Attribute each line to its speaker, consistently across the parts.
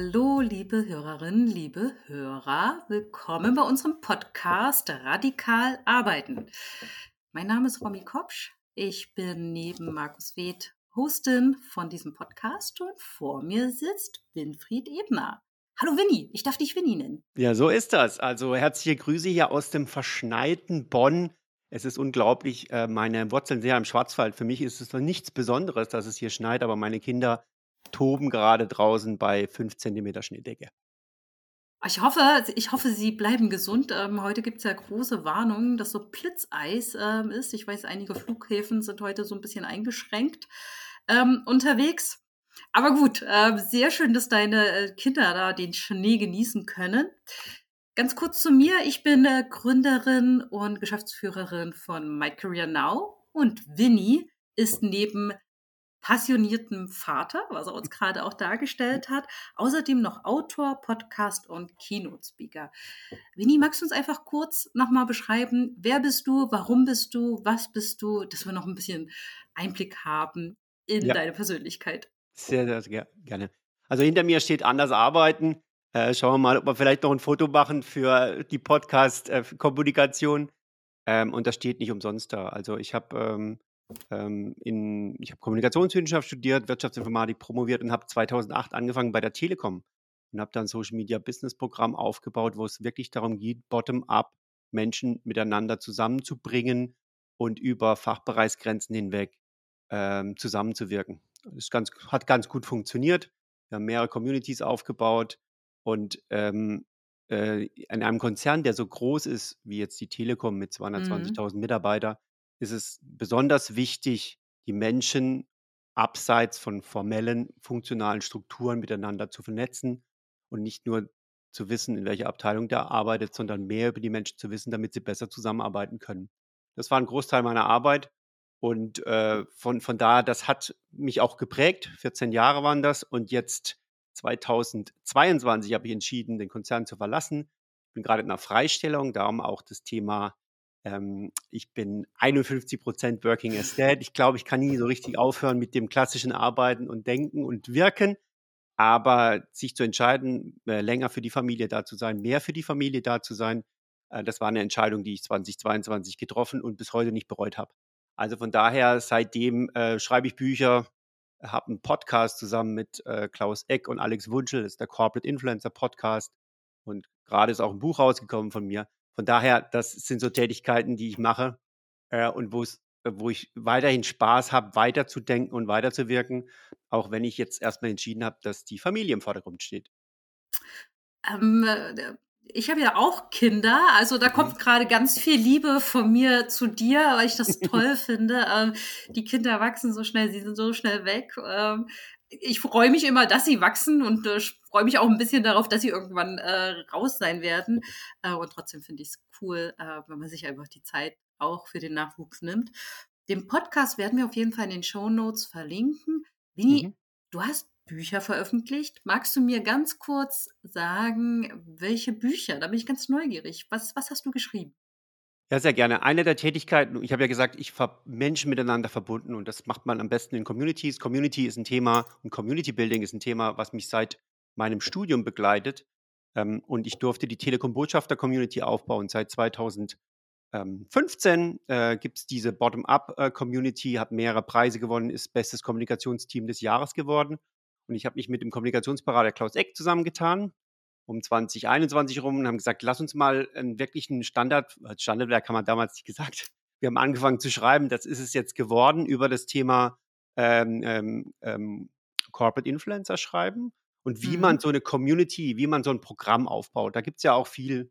Speaker 1: Hallo, liebe Hörerinnen, liebe Hörer. Willkommen bei unserem Podcast Radikal Arbeiten. Mein Name ist Romy Kopsch. Ich bin neben Markus Weth Hostin von diesem Podcast und vor mir sitzt Winfried Ebner. Hallo Winnie, ich darf dich Winnie nennen.
Speaker 2: Ja, so ist das. Also herzliche Grüße hier aus dem verschneiten Bonn. Es ist unglaublich, äh, meine Wurzeln sehr im Schwarzwald. Für mich ist es nichts Besonderes, dass es hier schneit, aber meine Kinder toben gerade draußen bei 5 cm Schneedecke.
Speaker 1: Ich hoffe, ich hoffe, Sie bleiben gesund. Ähm, heute gibt es ja große Warnungen, dass so Blitzeis ähm, ist. Ich weiß, einige Flughäfen sind heute so ein bisschen eingeschränkt ähm, unterwegs. Aber gut, äh, sehr schön, dass deine äh, Kinder da den Schnee genießen können. Ganz kurz zu mir. Ich bin äh, Gründerin und Geschäftsführerin von My Career Now und Winnie ist neben passioniertem Vater, was er uns gerade auch dargestellt hat. Außerdem noch Autor, Podcast und Keynote-Speaker. Winnie, magst du uns einfach kurz nochmal beschreiben, wer bist du, warum bist du, was bist du, dass wir noch ein bisschen Einblick haben in ja. deine Persönlichkeit?
Speaker 2: Sehr, sehr gerne. Also hinter mir steht anders arbeiten. Äh, schauen wir mal, ob wir vielleicht noch ein Foto machen für die Podcast-Kommunikation. Äh, ähm, und das steht nicht umsonst da. Also ich habe ähm, ähm, in, ich habe Kommunikationswissenschaft studiert, Wirtschaftsinformatik promoviert und habe 2008 angefangen bei der Telekom und habe dann ein Social Media Business Programm aufgebaut, wo es wirklich darum geht, bottom-up Menschen miteinander zusammenzubringen und über Fachbereichsgrenzen hinweg ähm, zusammenzuwirken. Das ganz, hat ganz gut funktioniert. Wir haben mehrere Communities aufgebaut und ähm, äh, in einem Konzern, der so groß ist wie jetzt die Telekom mit Mhm. 220.000 Mitarbeitern, ist es besonders wichtig, die Menschen abseits von formellen, funktionalen Strukturen miteinander zu vernetzen und nicht nur zu wissen, in welcher Abteilung der arbeitet, sondern mehr über die Menschen zu wissen, damit sie besser zusammenarbeiten können. Das war ein Großteil meiner Arbeit und äh, von, von da, das hat mich auch geprägt. 14 Jahre waren das und jetzt 2022 habe ich entschieden, den Konzern zu verlassen. Ich bin gerade in einer Freistellung, darum auch das Thema ähm, ich bin 51 Prozent Working as Dad. Ich glaube, ich kann nie so richtig aufhören mit dem klassischen Arbeiten und Denken und Wirken. Aber sich zu entscheiden, äh, länger für die Familie da zu sein, mehr für die Familie da zu sein, äh, das war eine Entscheidung, die ich 2022 getroffen und bis heute nicht bereut habe. Also von daher, seitdem äh, schreibe ich Bücher, habe einen Podcast zusammen mit äh, Klaus Eck und Alex Wunschel, das ist der Corporate Influencer Podcast. Und gerade ist auch ein Buch rausgekommen von mir. Von daher, das sind so Tätigkeiten, die ich mache äh, und wo es äh, wo ich weiterhin Spaß habe, weiterzudenken und weiterzuwirken, auch wenn ich jetzt erstmal entschieden habe, dass die Familie im Vordergrund steht.
Speaker 1: Ähm, äh, ich habe ja auch Kinder, also da kommt mhm. gerade ganz viel Liebe von mir zu dir, weil ich das toll finde. Ähm, die Kinder wachsen so schnell, sie sind so schnell weg. Ähm, ich freue mich immer, dass sie wachsen und äh, freue mich auch ein bisschen darauf, dass sie irgendwann äh, raus sein werden. Äh, und trotzdem finde ich es cool, äh, wenn man sich einfach die Zeit auch für den Nachwuchs nimmt. Den Podcast werden wir auf jeden Fall in den Show Notes verlinken. Winnie, mhm. du hast Bücher veröffentlicht. Magst du mir ganz kurz sagen, welche Bücher? Da bin ich ganz neugierig. Was, was hast du geschrieben?
Speaker 2: Ja, sehr gerne. Eine der Tätigkeiten, ich habe ja gesagt, ich habe Menschen miteinander verbunden und das macht man am besten in Communities. Community ist ein Thema und Community Building ist ein Thema, was mich seit meinem Studium begleitet. Ähm, und ich durfte die Telekom-Botschafter-Community aufbauen. Seit 2015 äh, gibt es diese Bottom-up-Community, hat mehrere Preise gewonnen, ist bestes Kommunikationsteam des Jahres geworden. Und ich habe mich mit dem Kommunikationsberater Klaus Eck zusammengetan um 2021 rum und haben gesagt, lass uns mal einen wirklichen Standard, Standardwerk haben wir damals nicht gesagt. Wir haben angefangen zu schreiben, das ist es jetzt geworden, über das Thema ähm, ähm, ähm Corporate Influencer schreiben und wie mhm. man so eine Community, wie man so ein Programm aufbaut. Da gibt es ja auch viel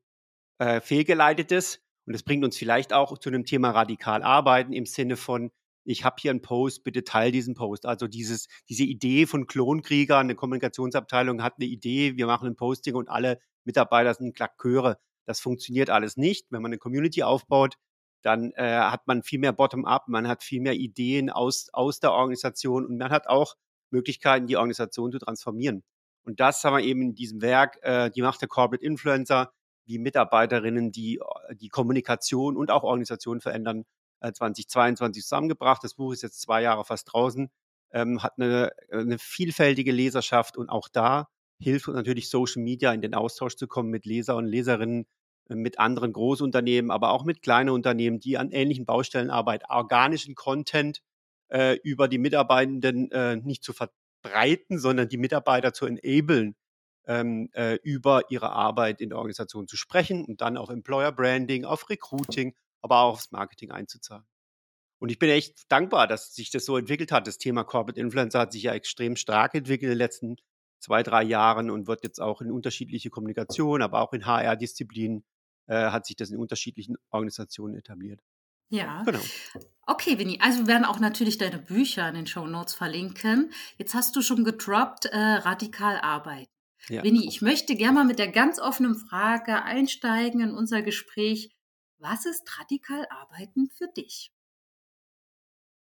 Speaker 2: äh, fehlgeleitetes und das bringt uns vielleicht auch zu einem Thema radikal arbeiten im Sinne von, ich habe hier einen Post, bitte teil diesen Post. Also dieses, diese Idee von Klonkriegern, eine Kommunikationsabteilung hat eine Idee, wir machen ein Posting und alle Mitarbeiter sind Klacköre. Das funktioniert alles nicht. Wenn man eine Community aufbaut, dann äh, hat man viel mehr Bottom-up, man hat viel mehr Ideen aus, aus der Organisation und man hat auch Möglichkeiten, die Organisation zu transformieren. Und das haben wir eben in diesem Werk, äh, die Macht der Corporate Influencer, wie Mitarbeiterinnen, die die Kommunikation und auch Organisation verändern, 2022 äh, zusammengebracht. Das Buch ist jetzt zwei Jahre fast draußen, ähm, hat eine, eine, vielfältige Leserschaft und auch da hilft uns natürlich Social Media in den Austausch zu kommen mit Leser und Leserinnen, äh, mit anderen Großunternehmen, aber auch mit kleinen Unternehmen, die an ähnlichen Baustellen arbeiten, organischen Content äh, über die Mitarbeitenden äh, nicht zu verbreiten, sondern die Mitarbeiter zu enablen, ähm, äh, über ihre Arbeit in der Organisation zu sprechen und dann auf Employer Branding, auf Recruiting, aber auch aufs Marketing einzuzahlen. Und ich bin echt dankbar, dass sich das so entwickelt hat. Das Thema Corporate Influencer hat sich ja extrem stark entwickelt in den letzten zwei, drei Jahren und wird jetzt auch in unterschiedliche Kommunikation, aber auch in HR-Disziplinen äh, hat sich das in unterschiedlichen Organisationen etabliert.
Speaker 1: Ja. Genau. Okay, Winnie. Also wir werden auch natürlich deine Bücher in den Show Notes verlinken. Jetzt hast du schon gedroppt, äh, radikal arbeiten. Ja. Winnie, ich möchte gerne mal mit der ganz offenen Frage einsteigen in unser Gespräch. Was ist radikal arbeiten für dich?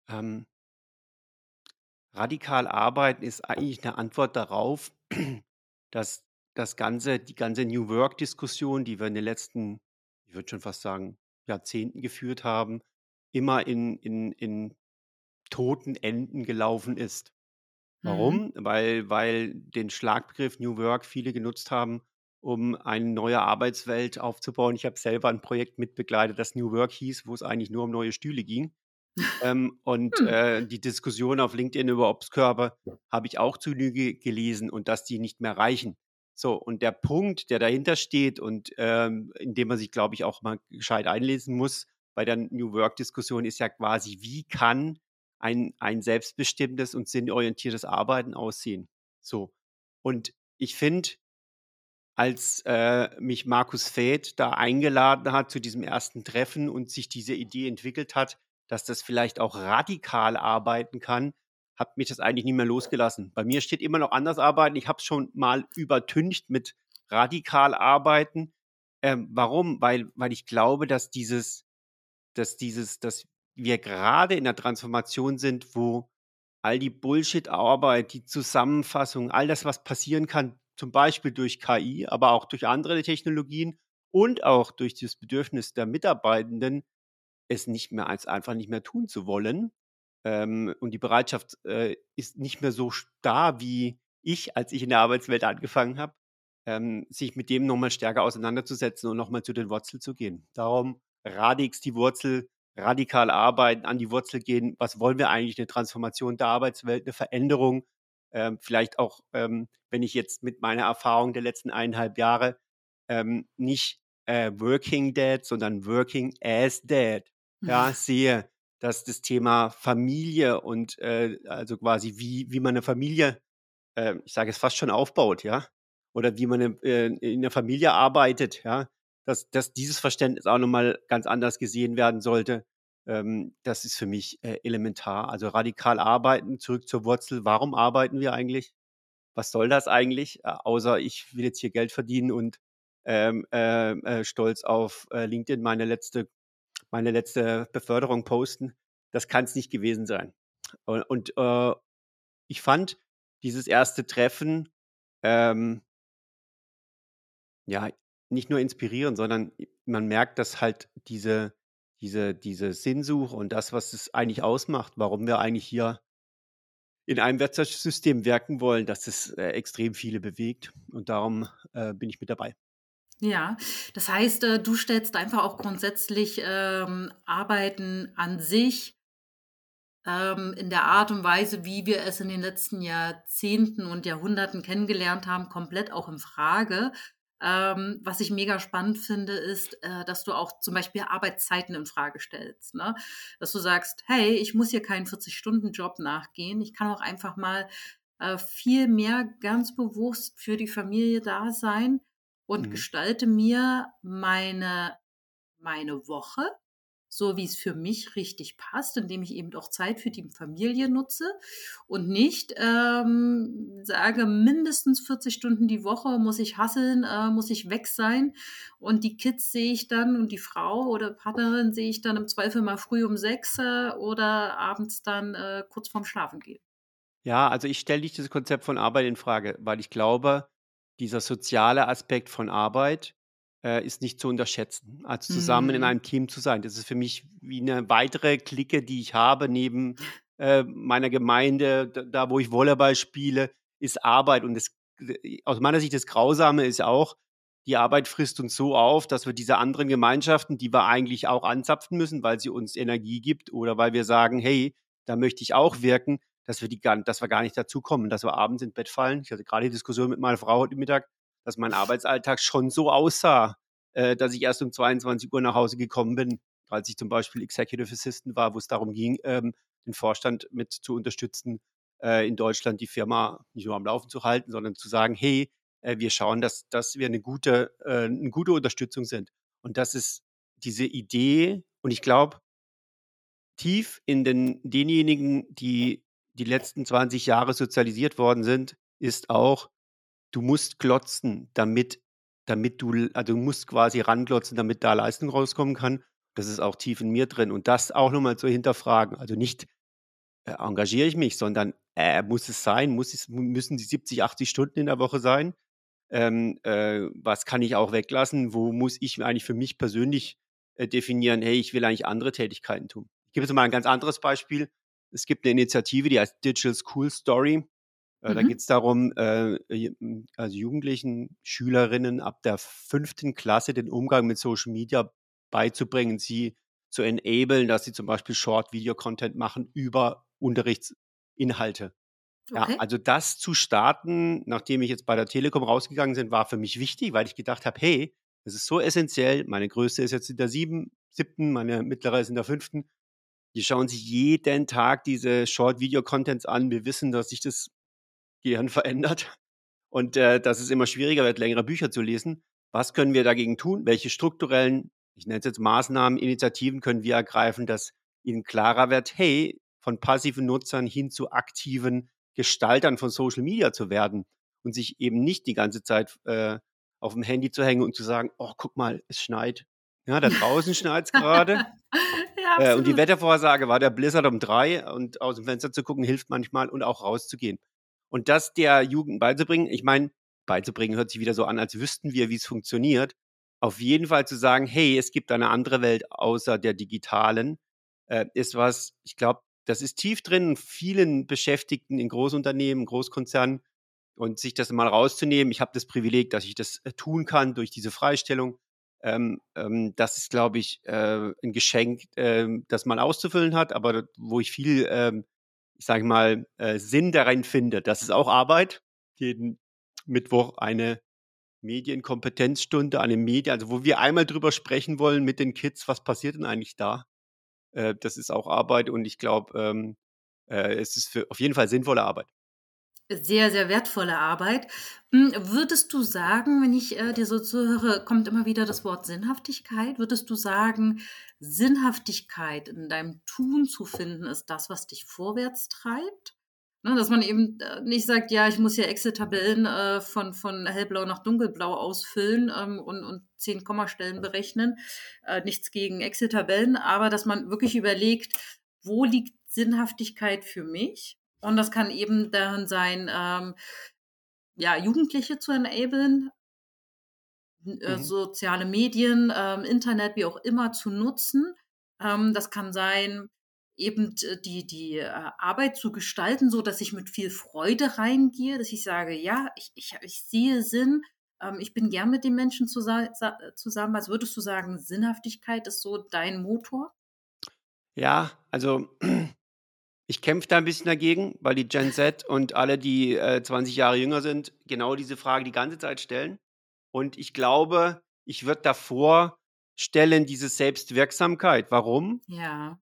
Speaker 2: Ähm, radikal arbeiten ist eigentlich eine Antwort darauf, dass das ganze die ganze New Work-Diskussion, die wir in den letzten, ich würde schon fast sagen, Jahrzehnten geführt haben, immer in in in toten Enden gelaufen ist. Mhm. Warum? Weil weil den Schlagbegriff New Work viele genutzt haben, um eine neue Arbeitswelt aufzubauen. Ich habe selber ein Projekt mitbegleitet, das New Work hieß, wo es eigentlich nur um neue Stühle ging. Ähm, und Hm. äh, die Diskussion auf LinkedIn über Obstkörper habe ich auch zu Lüge gelesen und dass die nicht mehr reichen. So, und der Punkt, der dahinter steht und ähm, in dem man sich, glaube ich, auch mal gescheit einlesen muss bei der New Work-Diskussion, ist ja quasi, wie kann ein, ein selbstbestimmtes und sinnorientiertes Arbeiten aussehen? So. Und ich finde, als äh, mich Markus Feth da eingeladen hat zu diesem ersten Treffen und sich diese Idee entwickelt hat, dass das vielleicht auch radikal arbeiten kann, hat mich das eigentlich nicht mehr losgelassen. Bei mir steht immer noch anders arbeiten. Ich habe es schon mal übertüncht mit radikal arbeiten. Ähm, warum? Weil, weil ich glaube, dass dieses, dass dieses, dass wir gerade in der Transformation sind, wo all die Bullshit-Arbeit, die Zusammenfassung, all das, was passieren kann, zum Beispiel durch KI, aber auch durch andere Technologien und auch durch das Bedürfnis der Mitarbeitenden, es nicht mehr als einfach nicht mehr tun zu wollen. Ähm, und die Bereitschaft äh, ist nicht mehr so da, wie ich, als ich in der Arbeitswelt angefangen habe, ähm, sich mit dem nochmal stärker auseinanderzusetzen und nochmal zu den Wurzeln zu gehen. Darum radix die Wurzel, radikal arbeiten, an die Wurzel gehen. Was wollen wir eigentlich? Eine Transformation der Arbeitswelt, eine Veränderung. Ähm, vielleicht auch, ähm, wenn ich jetzt mit meiner Erfahrung der letzten eineinhalb Jahre ähm, nicht äh, Working Dead, sondern Working as Dead ja, sehe, dass das Thema Familie und äh, also quasi wie, wie man eine Familie, äh, ich sage es fast schon aufbaut, ja, oder wie man äh, in der Familie arbeitet, ja, dass, dass dieses Verständnis auch nochmal ganz anders gesehen werden sollte. Ähm, das ist für mich äh, elementar. Also radikal arbeiten, zurück zur Wurzel. Warum arbeiten wir eigentlich? Was soll das eigentlich? Äh, außer ich will jetzt hier Geld verdienen und ähm, äh, äh, stolz auf äh, LinkedIn meine letzte meine letzte Beförderung posten. Das kann es nicht gewesen sein. Und, und äh, ich fand dieses erste Treffen ähm, ja nicht nur inspirierend, sondern man merkt, dass halt diese, diese, diese Sinnsuche und das, was es eigentlich ausmacht, warum wir eigentlich hier in einem Wirtschaftssystem wirken wollen, dass es äh, extrem viele bewegt. Und darum äh, bin ich mit dabei.
Speaker 1: Ja, das heißt, äh, du stellst einfach auch grundsätzlich ähm, Arbeiten an sich ähm, in der Art und Weise, wie wir es in den letzten Jahrzehnten und Jahrhunderten kennengelernt haben, komplett auch in Frage. Ähm, was ich mega spannend finde, ist, äh, dass du auch zum Beispiel Arbeitszeiten in Frage stellst. Ne? Dass du sagst, hey, ich muss hier keinen 40-Stunden-Job nachgehen. Ich kann auch einfach mal äh, viel mehr ganz bewusst für die Familie da sein und Mhm. gestalte mir meine meine Woche, so wie es für mich richtig passt, indem ich eben auch Zeit für die Familie nutze und nicht ähm, sage, mindestens 40 Stunden die Woche muss ich hasseln, äh, muss ich weg sein und die Kids sehe ich dann und die Frau oder Partnerin sehe ich dann im Zweifel mal früh um sechs äh, oder abends dann äh, kurz vorm Schlafen gehen.
Speaker 2: Ja, also ich stelle nicht das Konzept von Arbeit in Frage, weil ich glaube, dieser soziale Aspekt von Arbeit äh, ist nicht zu unterschätzen. Also zusammen in mhm. einem Team zu sein. Das ist für mich wie eine weitere Clique, die ich habe neben äh, meiner Gemeinde, da, da, wo ich Volleyball spiele, ist Arbeit. Und es aus meiner Sicht das Grausame ist auch, die Arbeit frisst uns so auf, dass wir diese anderen Gemeinschaften, die wir eigentlich auch anzapfen müssen, weil sie uns Energie gibt oder weil wir sagen, hey, da möchte ich auch wirken, dass wir, die, dass wir gar nicht dazu kommen, dass wir abends ins Bett fallen. Ich hatte gerade die Diskussion mit meiner Frau heute Mittag, dass mein Arbeitsalltag schon so aussah, äh, dass ich erst um 22 Uhr nach Hause gekommen bin, als ich zum Beispiel Executive Assistant war, wo es darum ging, ähm, den Vorstand mit zu unterstützen, äh, in Deutschland die Firma nicht nur am Laufen zu halten, sondern zu sagen, hey, äh, wir schauen, dass, dass wir eine gute, äh, eine gute Unterstützung sind. Und das ist diese Idee, und ich glaube, tief in den, denjenigen, die die letzten 20 Jahre sozialisiert worden sind, ist auch, du musst klotzen, damit, damit du, also du musst quasi ranglotzen, damit da Leistung rauskommen kann. Das ist auch tief in mir drin. Und das auch nochmal zu hinterfragen. Also nicht äh, engagiere ich mich, sondern äh, muss es sein, muss es, müssen die 70, 80 Stunden in der Woche sein? Ähm, äh, was kann ich auch weglassen? Wo muss ich eigentlich für mich persönlich äh, definieren, hey, ich will eigentlich andere Tätigkeiten tun? Ich gebe jetzt mal ein ganz anderes Beispiel. Es gibt eine Initiative, die heißt Digital School Story. Äh, mhm. Da geht es darum, äh, also Jugendlichen, Schülerinnen ab der fünften Klasse den Umgang mit Social Media beizubringen, sie zu enablen, dass sie zum Beispiel Short-Video-Content machen über Unterrichtsinhalte. Okay. Ja, also das zu starten, nachdem ich jetzt bei der Telekom rausgegangen bin, war für mich wichtig, weil ich gedacht habe, hey, das ist so essentiell. Meine größte ist jetzt in der sieben, siebten, meine mittlere ist in der fünften. Die schauen sich jeden Tag diese Short-Video-Contents an. Wir wissen, dass sich das Gehirn verändert und äh, dass es immer schwieriger wird, längere Bücher zu lesen. Was können wir dagegen tun? Welche strukturellen, ich nenne es jetzt Maßnahmen, Initiativen können wir ergreifen, dass ihnen klarer wird, hey, von passiven Nutzern hin zu aktiven Gestaltern von Social Media zu werden und sich eben nicht die ganze Zeit äh, auf dem Handy zu hängen und zu sagen, oh, guck mal, es schneit. Ja, da draußen schneit es gerade. ja, äh, und die Wettervorhersage war der Blizzard um drei und aus dem Fenster zu gucken hilft manchmal und auch rauszugehen. Und das der Jugend beizubringen, ich meine, beizubringen hört sich wieder so an, als wüssten wir, wie es funktioniert. Auf jeden Fall zu sagen, hey, es gibt eine andere Welt außer der digitalen, äh, ist was, ich glaube, das ist tief drin, vielen Beschäftigten in Großunternehmen, Großkonzernen und sich das mal rauszunehmen. Ich habe das Privileg, dass ich das äh, tun kann durch diese Freistellung. Ähm, ähm, das ist, glaube ich, äh, ein Geschenk, äh, das man auszufüllen hat, aber wo ich viel, ähm, ich sage mal, äh, Sinn darin finde. Das ist auch Arbeit. Jeden Mittwoch eine Medienkompetenzstunde, eine Medien, also wo wir einmal drüber sprechen wollen mit den Kids, was passiert denn eigentlich da? Äh, das ist auch Arbeit und ich glaube, ähm, äh, es ist für, auf jeden Fall sinnvolle Arbeit.
Speaker 1: Sehr, sehr wertvolle Arbeit. Hm, würdest du sagen, wenn ich äh, dir so zuhöre, kommt immer wieder das Wort Sinnhaftigkeit. Würdest du sagen, Sinnhaftigkeit in deinem Tun zu finden, ist das, was dich vorwärts treibt? Ne, dass man eben äh, nicht sagt, ja, ich muss ja Excel-Tabellen äh, von, von hellblau nach dunkelblau ausfüllen ähm, und, und zehn Kommastellen berechnen. Äh, nichts gegen Excel-Tabellen, aber dass man wirklich überlegt, wo liegt Sinnhaftigkeit für mich? Und das kann eben darin sein, ähm, ja, Jugendliche zu enablen, äh, mhm. soziale Medien, ähm, Internet, wie auch immer zu nutzen. Ähm, das kann sein, eben die, die äh, Arbeit zu gestalten, so dass ich mit viel Freude reingehe, dass ich sage, ja, ich, ich, ich sehe Sinn, ähm, ich bin gern mit den Menschen zusammen. Also würdest du sagen, Sinnhaftigkeit ist so dein Motor?
Speaker 2: Ja, also ich kämpfe da ein bisschen dagegen, weil die Gen Z und alle, die äh, 20 Jahre jünger sind, genau diese Frage die ganze Zeit stellen. Und ich glaube, ich würde davor stellen diese Selbstwirksamkeit. Warum?
Speaker 1: Ja.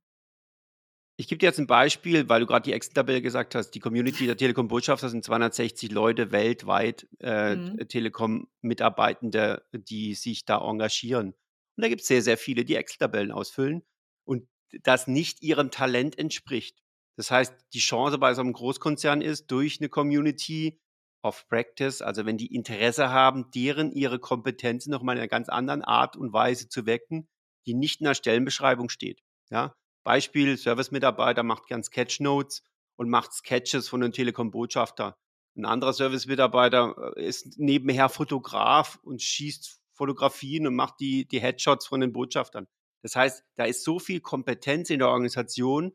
Speaker 2: Ich gebe dir jetzt ein Beispiel, weil du gerade die Excel-Tabelle gesagt hast. Die Community der Telekom-Botschafter sind 260 Leute weltweit, äh, mhm. Telekom-Mitarbeitende, die sich da engagieren. Und da gibt es sehr, sehr viele, die Excel-Tabellen ausfüllen und das nicht ihrem Talent entspricht. Das heißt, die Chance bei so einem Großkonzern ist, durch eine Community of Practice, also wenn die Interesse haben, deren ihre Kompetenzen nochmal in einer ganz anderen Art und Weise zu wecken, die nicht in der Stellenbeschreibung steht. Ja, Beispiel, Service-Mitarbeiter macht gern Sketchnotes und macht Sketches von einem Telekom-Botschafter. Ein anderer Service-Mitarbeiter äh, ist nebenher Fotograf und schießt Fotografien und macht die, die Headshots von den Botschaftern. Das heißt, da ist so viel Kompetenz in der Organisation,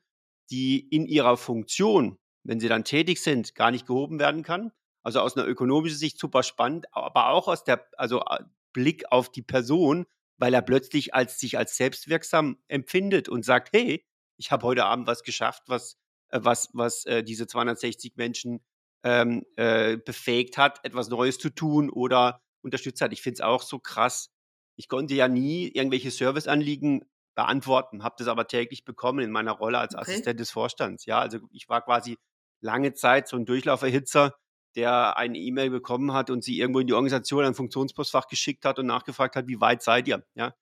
Speaker 2: die in ihrer Funktion, wenn sie dann tätig sind, gar nicht gehoben werden kann. Also aus einer ökonomischen Sicht super spannend, aber auch aus der, also äh, Blick auf die Person, weil er plötzlich als sich als selbstwirksam empfindet und sagt, hey, ich habe heute Abend was geschafft, was, äh, was, was äh, diese 260 Menschen ähm, äh, befähigt hat, etwas Neues zu tun oder unterstützt hat. Ich finde es auch so krass. Ich konnte ja nie irgendwelche Serviceanliegen beantworten, habe das aber täglich bekommen in meiner Rolle als okay. Assistent des Vorstands. Ja, also ich war quasi lange Zeit so ein Durchlauferhitzer, der eine E-Mail bekommen hat und sie irgendwo in die Organisation ein Funktionspostfach geschickt hat und nachgefragt hat, wie weit seid ihr? Ja,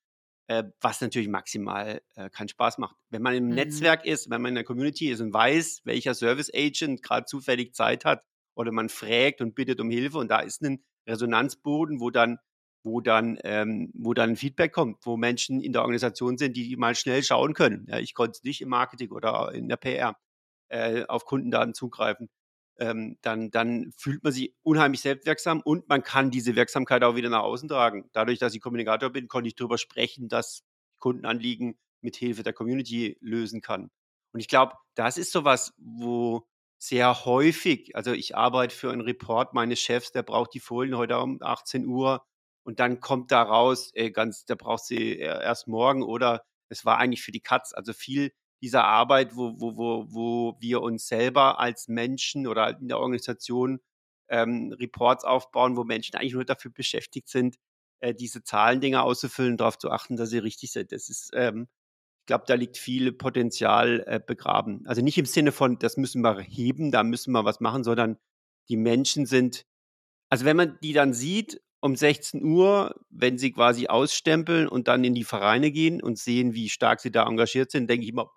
Speaker 2: äh, was natürlich maximal äh, keinen Spaß macht. Wenn man im mhm. Netzwerk ist, wenn man in der Community ist und weiß, welcher Service Agent gerade zufällig Zeit hat oder man fragt und bittet um Hilfe und da ist ein Resonanzboden, wo dann wo dann, ähm, wo dann Feedback kommt, wo Menschen in der Organisation sind, die mal schnell schauen können. Ja, ich konnte nicht im Marketing oder in der PR äh, auf Kundendaten zugreifen. Ähm, dann, dann fühlt man sich unheimlich selbstwirksam und man kann diese Wirksamkeit auch wieder nach außen tragen. Dadurch, dass ich Kommunikator bin, konnte ich darüber sprechen, dass Kundenanliegen mit Hilfe der Community lösen kann. Und ich glaube, das ist sowas, wo sehr häufig, also ich arbeite für einen Report meines Chefs, der braucht die Folien heute um 18 Uhr und dann kommt da raus, ey, ganz, der braucht sie erst morgen oder es war eigentlich für die Katz. Also viel dieser Arbeit, wo, wo, wo, wo wir uns selber als Menschen oder in der Organisation ähm, Reports aufbauen, wo Menschen eigentlich nur dafür beschäftigt sind, äh, diese Zahlendinger auszufüllen, darauf zu achten, dass sie richtig sind. Das ist, ähm, ich glaube, da liegt viel Potenzial äh, begraben. Also nicht im Sinne von, das müssen wir heben, da müssen wir was machen, sondern die Menschen sind, also wenn man die dann sieht um 16 Uhr, wenn sie quasi ausstempeln und dann in die Vereine gehen und sehen, wie stark sie da engagiert sind, denke ich immer,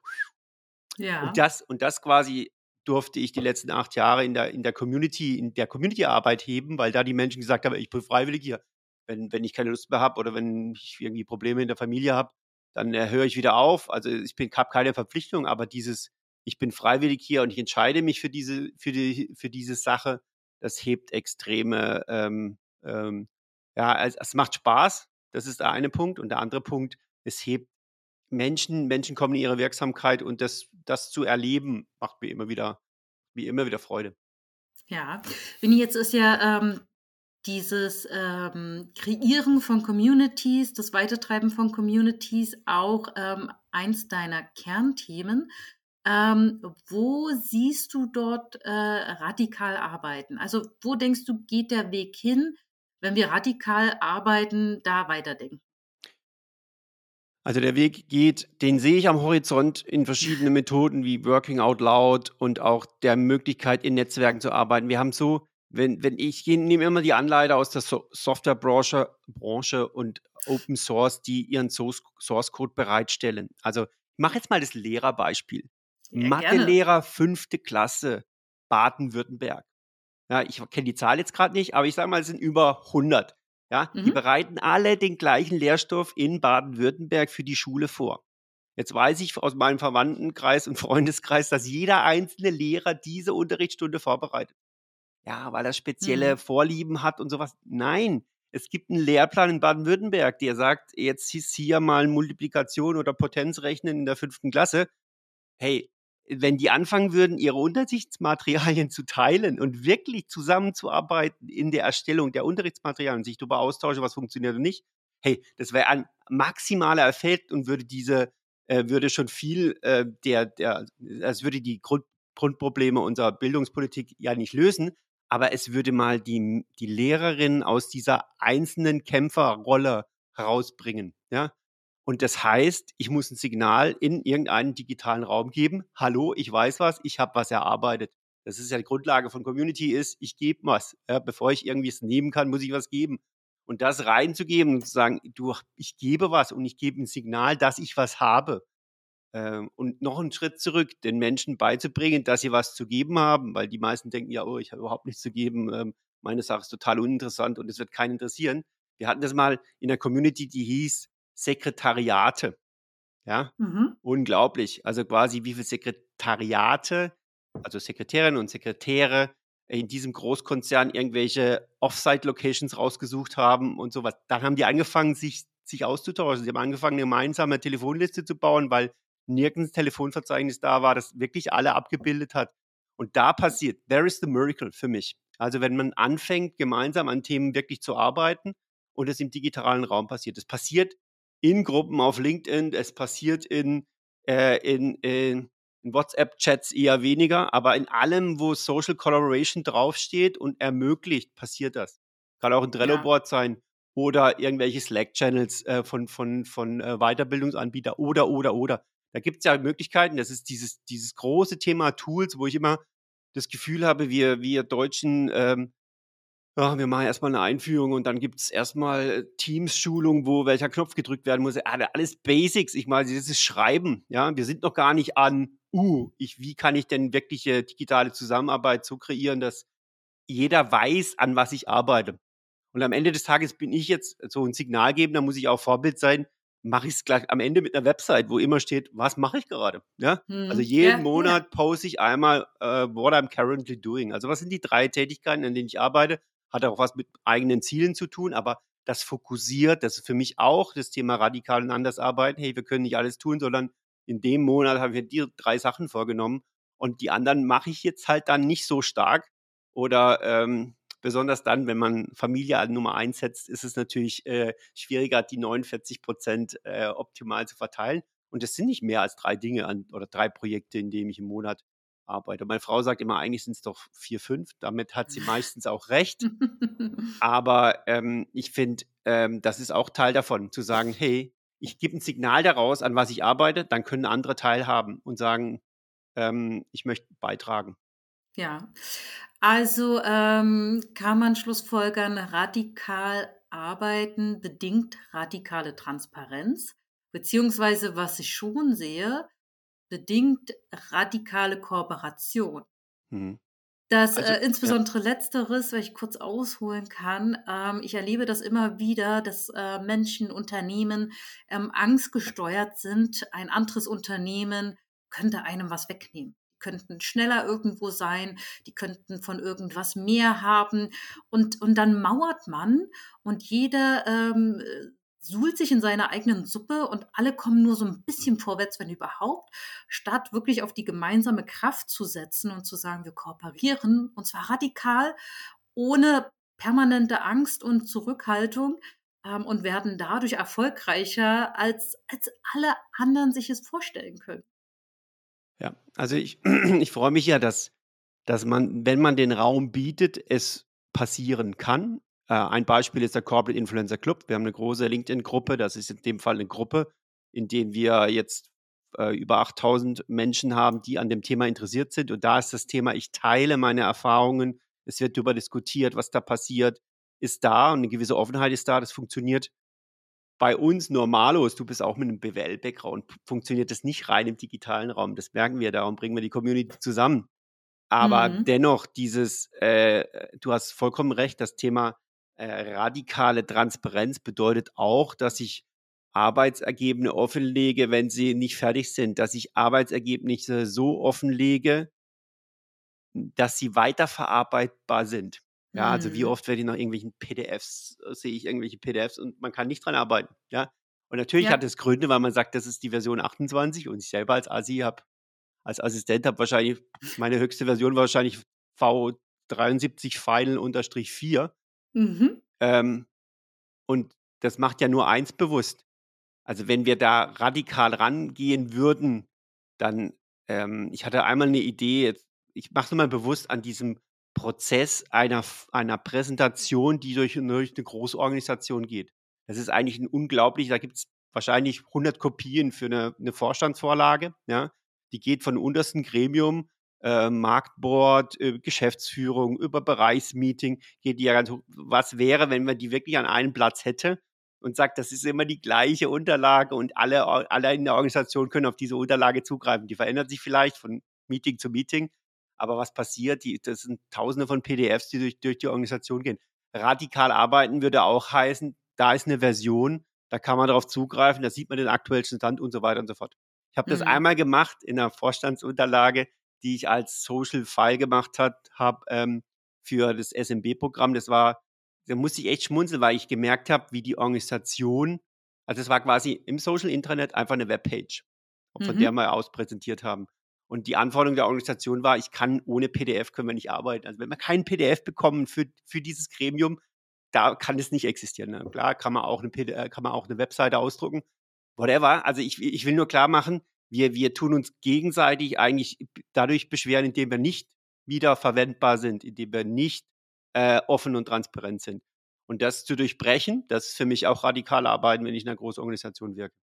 Speaker 2: ja. Und das, und das quasi durfte ich die letzten acht Jahre in der, in der Community, in der Community-Arbeit heben, weil da die Menschen gesagt haben, ich bin freiwillig hier. Wenn, wenn ich keine Lust mehr habe oder wenn ich irgendwie Probleme in der Familie habe, dann äh, höre ich wieder auf. Also ich habe keine Verpflichtung, aber dieses, ich bin freiwillig hier und ich entscheide mich für diese, für die, für diese Sache, das hebt extreme ähm, ähm, ja, es, es macht Spaß, das ist der eine Punkt. Und der andere Punkt, es hebt Menschen, Menschen kommen in ihre Wirksamkeit und das, das zu erleben, macht mir immer wieder, wie immer wieder Freude.
Speaker 1: Ja, Winnie, jetzt ist ja ähm, dieses ähm, Kreieren von Communities, das Weitertreiben von Communities auch ähm, eins deiner Kernthemen. Ähm, wo siehst du dort äh, radikal arbeiten? Also wo denkst du, geht der Weg hin? Wenn wir radikal arbeiten, da weiterdenken?
Speaker 2: Also der Weg geht, den sehe ich am Horizont in verschiedenen Methoden wie Working Out Loud und auch der Möglichkeit, in Netzwerken zu arbeiten. Wir haben so, wenn, wenn ich nehme immer die Anleiter aus der so Softwarebranche Branche und Open Source, die ihren Source, Source Code bereitstellen. Also ich mache jetzt mal das Lehrerbeispiel. Ja, Mathelehrer fünfte Klasse Baden-Württemberg ja, ich kenne die Zahl jetzt gerade nicht, aber ich sage mal, es sind über 100. Ja, mhm. die bereiten alle den gleichen Lehrstoff in Baden-Württemberg für die Schule vor. Jetzt weiß ich aus meinem Verwandtenkreis und Freundeskreis, dass jeder einzelne Lehrer diese Unterrichtsstunde vorbereitet. Ja, weil er spezielle mhm. Vorlieben hat und sowas. Nein, es gibt einen Lehrplan in Baden-Württemberg, der sagt, jetzt ist hier mal Multiplikation oder Potenzrechnen in der fünften Klasse. Hey, wenn die anfangen würden, ihre Unterrichtsmaterialien zu teilen und wirklich zusammenzuarbeiten in der Erstellung der Unterrichtsmaterialien, sich darüber austauschen, was funktioniert und nicht, hey, das wäre ein maximaler Effekt und würde diese, äh, würde schon viel äh, der, der, es würde die Grund, Grundprobleme unserer Bildungspolitik ja nicht lösen, aber es würde mal die, die Lehrerin aus dieser einzelnen Kämpferrolle herausbringen, ja. Und das heißt, ich muss ein Signal in irgendeinen digitalen Raum geben. Hallo, ich weiß was, ich habe was erarbeitet. Das ist ja die Grundlage von Community ist, ich gebe was. Ja, bevor ich irgendwie es nehmen kann, muss ich was geben. Und das reinzugeben und zu sagen, du, ich gebe was und ich gebe ein Signal, dass ich was habe. Ähm, und noch einen Schritt zurück, den Menschen beizubringen, dass sie was zu geben haben, weil die meisten denken ja, oh, ich habe überhaupt nichts zu geben, ähm, meine Sache ist total uninteressant und es wird keinen interessieren. Wir hatten das mal in der Community, die hieß Sekretariate. Ja, mhm. unglaublich. Also quasi wie viele Sekretariate, also Sekretärinnen und Sekretäre in diesem Großkonzern irgendwelche Offsite-Locations rausgesucht haben und sowas. Dann haben die angefangen, sich, sich auszutauschen. Sie haben angefangen, eine gemeinsame Telefonliste zu bauen, weil nirgends Telefonverzeichnis da war, das wirklich alle abgebildet hat. Und da passiert, there is the miracle für mich. Also wenn man anfängt, gemeinsam an Themen wirklich zu arbeiten und es im digitalen Raum passiert. Es passiert in Gruppen auf LinkedIn, es passiert in, äh, in, in, in WhatsApp-Chats eher weniger, aber in allem, wo Social Collaboration draufsteht und ermöglicht, passiert das. Kann auch ein Trello-Board ja. sein oder irgendwelche Slack-Channels äh, von, von, von äh, Weiterbildungsanbieter oder, oder, oder. Da gibt es ja Möglichkeiten. Das ist dieses, dieses große Thema Tools, wo ich immer das Gefühl habe, wir, wir Deutschen, ähm, ja, wir machen erstmal eine Einführung und dann gibt es erstmal Teams-Schulung, wo welcher Knopf gedrückt werden muss. Alles Basics. Ich meine, das ist Schreiben. Ja, wir sind noch gar nicht an, uh, ich, wie kann ich denn wirkliche digitale Zusammenarbeit so kreieren, dass jeder weiß, an was ich arbeite. Und am Ende des Tages bin ich jetzt so ein Signal geben, da muss ich auch Vorbild sein, mache ich es gleich am Ende mit einer Website, wo immer steht, was mache ich gerade? Ja? Hm, also jeden ja, Monat ja. poste ich einmal, uh, what I'm currently doing. Also was sind die drei Tätigkeiten, an denen ich arbeite? Hat auch was mit eigenen Zielen zu tun, aber das fokussiert, das ist für mich auch das Thema radikal und anders arbeiten. Hey, wir können nicht alles tun, sondern in dem Monat habe ich mir die drei Sachen vorgenommen und die anderen mache ich jetzt halt dann nicht so stark oder ähm, besonders dann, wenn man Familie an Nummer eins setzt, ist es natürlich äh, schwieriger, die 49 Prozent äh, optimal zu verteilen. Und es sind nicht mehr als drei Dinge an, oder drei Projekte, in denen ich im Monat arbeite. Meine Frau sagt immer, eigentlich sind es doch vier, fünf. Damit hat sie meistens auch recht. Aber ähm, ich finde, ähm, das ist auch Teil davon, zu sagen, hey, ich gebe ein Signal daraus, an was ich arbeite, dann können andere teilhaben und sagen, ähm, ich möchte beitragen.
Speaker 1: Ja, also ähm, kann man schlussfolgern, radikal arbeiten bedingt radikale Transparenz, beziehungsweise was ich schon sehe, bedingt radikale Kooperation. Mhm. Das also, äh, insbesondere ja. letzteres, wenn ich kurz ausholen kann, ähm, ich erlebe das immer wieder, dass äh, Menschen, Unternehmen ähm, angstgesteuert sind. Ein anderes Unternehmen könnte einem was wegnehmen könnten schneller irgendwo sein, die könnten von irgendwas mehr haben. Und, und dann mauert man und jeder ähm, suhlt sich in seiner eigenen Suppe und alle kommen nur so ein bisschen vorwärts, wenn überhaupt, statt wirklich auf die gemeinsame Kraft zu setzen und zu sagen, wir kooperieren und zwar radikal, ohne permanente Angst und Zurückhaltung ähm, und werden dadurch erfolgreicher, als, als alle anderen sich es vorstellen können.
Speaker 2: Ja, also ich, ich freue mich ja, dass, dass man, wenn man den Raum bietet, es passieren kann. Äh, ein Beispiel ist der Corporate Influencer Club. Wir haben eine große LinkedIn-Gruppe. Das ist in dem Fall eine Gruppe, in der wir jetzt äh, über 8000 Menschen haben, die an dem Thema interessiert sind. Und da ist das Thema, ich teile meine Erfahrungen. Es wird darüber diskutiert, was da passiert, ist da und eine gewisse Offenheit ist da. Das funktioniert bei uns Normalos, du bist auch mit einem BWL-Background, funktioniert das nicht rein im digitalen Raum. Das merken wir, darum bringen wir die Community zusammen. Aber mhm. dennoch, dieses, äh, du hast vollkommen recht, das Thema äh, radikale Transparenz bedeutet auch, dass ich Arbeitsergebnisse offenlege, wenn sie nicht fertig sind, dass ich Arbeitsergebnisse so offenlege, dass sie weiterverarbeitbar sind. Ja, mhm. also wie mhm. oft werde ich nach irgendwelchen PDFs, äh, sehe ich irgendwelche PDFs und man kann nicht dran arbeiten. Ja. Und natürlich ja. hat es Gründe, weil man sagt, das ist die Version 28 und ich selber als Asi habe, als Assistent habe wahrscheinlich, meine höchste Version war wahrscheinlich V73 Final unterstrich 4. Mhm. Ähm, und das macht ja nur eins bewusst. Also wenn wir da radikal rangehen würden, dann, ähm, ich hatte einmal eine Idee, ich mache es mal bewusst an diesem Prozess einer, einer Präsentation, die durch, durch eine große Organisation geht. Das ist eigentlich ein unglaublich, da gibt es wahrscheinlich 100 Kopien für eine, eine Vorstandsvorlage. Ja? Die geht von untersten Gremium, äh, Marktboard, äh, Geschäftsführung, über Bereichsmeeting, geht die ja ganz hoch. Was wäre, wenn man die wirklich an einem Platz hätte und sagt, das ist immer die gleiche Unterlage und alle, alle in der Organisation können auf diese Unterlage zugreifen. Die verändert sich vielleicht von Meeting zu Meeting, aber was passiert? Die, das sind tausende von PDFs, die durch, durch die Organisation gehen. Radikal arbeiten würde auch heißen, da ist eine Version, da kann man darauf zugreifen, da sieht man den aktuellsten Stand und so weiter und so fort. Ich habe mhm. das einmal gemacht in einer Vorstandsunterlage, die ich als Social File gemacht habe ähm, für das SMB-Programm. Das war, da musste ich echt schmunzeln, weil ich gemerkt habe, wie die Organisation, also es war quasi im Social Intranet einfach eine Webpage, von mhm. der wir aus präsentiert haben. Und die Anforderung der Organisation war, ich kann ohne PDF können wir nicht arbeiten. Also wenn wir kein PDF bekommen für, für dieses Gremium, da kann es nicht existieren. Ne? Klar, kann man auch eine, PDF, kann man auch eine Webseite ausdrucken. Whatever. Also ich, ich will nur klar machen, wir, wir tun uns gegenseitig eigentlich dadurch beschweren, indem wir nicht wieder verwendbar sind, indem wir nicht äh, offen und transparent sind. Und das zu durchbrechen, das ist für mich auch radikale Arbeiten, wenn ich in einer Großorganisation wirke.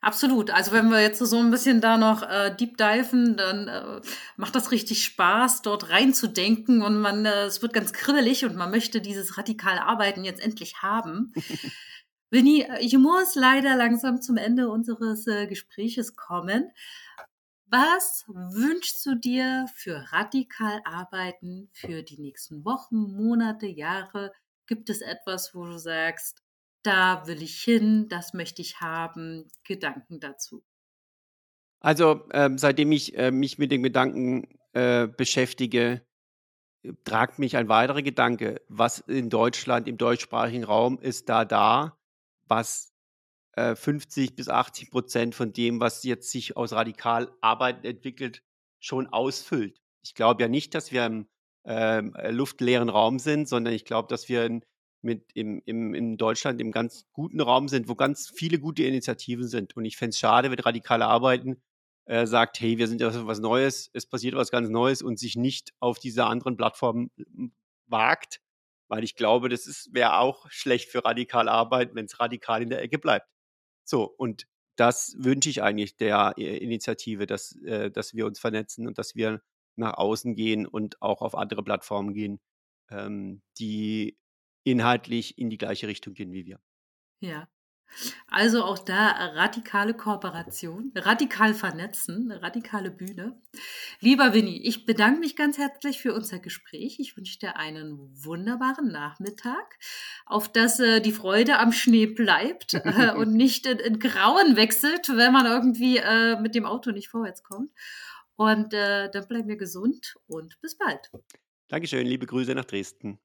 Speaker 1: Absolut. Also wenn wir jetzt so ein bisschen da noch äh, deep diven, dann äh, macht das richtig Spaß, dort reinzudenken und man, äh, es wird ganz kribbelig und man möchte dieses radikale Arbeiten jetzt endlich haben. Winnie, ich muss leider langsam zum Ende unseres äh, Gespräches kommen. Was wünschst du dir für radikal Arbeiten für die nächsten Wochen, Monate, Jahre? Gibt es etwas, wo du sagst, da will ich hin, das möchte ich haben, Gedanken dazu?
Speaker 2: Also, ähm, seitdem ich äh, mich mit den Gedanken äh, beschäftige, tragt mich ein weiterer Gedanke. Was in Deutschland, im deutschsprachigen Raum ist da da, was 50 äh, bis 80 Prozent von dem, was jetzt sich aus radikal Arbeiten entwickelt, schon ausfüllt. Ich glaube ja nicht, dass wir im ähm, äh, luftleeren Raum sind, sondern ich glaube, dass wir in, mit im, im, in Deutschland im ganz guten Raum sind, wo ganz viele gute Initiativen sind. Und ich fände es schade, wenn radikale Arbeiten äh, sagt, hey, wir sind ja was Neues, es passiert was ganz Neues und sich nicht auf diese anderen Plattformen wagt, weil ich glaube, das wäre auch schlecht für radikale Arbeit, wenn es radikal in der Ecke bleibt. So, und das wünsche ich eigentlich der äh, Initiative, dass, äh, dass wir uns vernetzen und dass wir nach außen gehen und auch auf andere Plattformen gehen, ähm, die inhaltlich in die gleiche Richtung gehen wie wir.
Speaker 1: Ja. Also auch da radikale Kooperation, radikal vernetzen, radikale Bühne. Lieber Winnie, ich bedanke mich ganz herzlich für unser Gespräch. Ich wünsche dir einen wunderbaren Nachmittag, auf dass äh, die Freude am Schnee bleibt äh, und nicht in, in, Grauen wechselt, wenn man irgendwie äh, mit dem Auto nicht vorwärts kommt. Und äh, dann bleiben wir gesund und bis bald.
Speaker 2: Dankeschön, liebe Grüße nach Dresden.